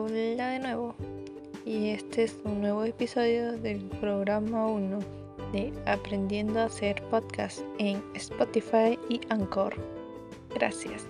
Hola de nuevo y este es un nuevo episodio del programa 1 de Aprendiendo a hacer podcast en Spotify y Anchor. Gracias.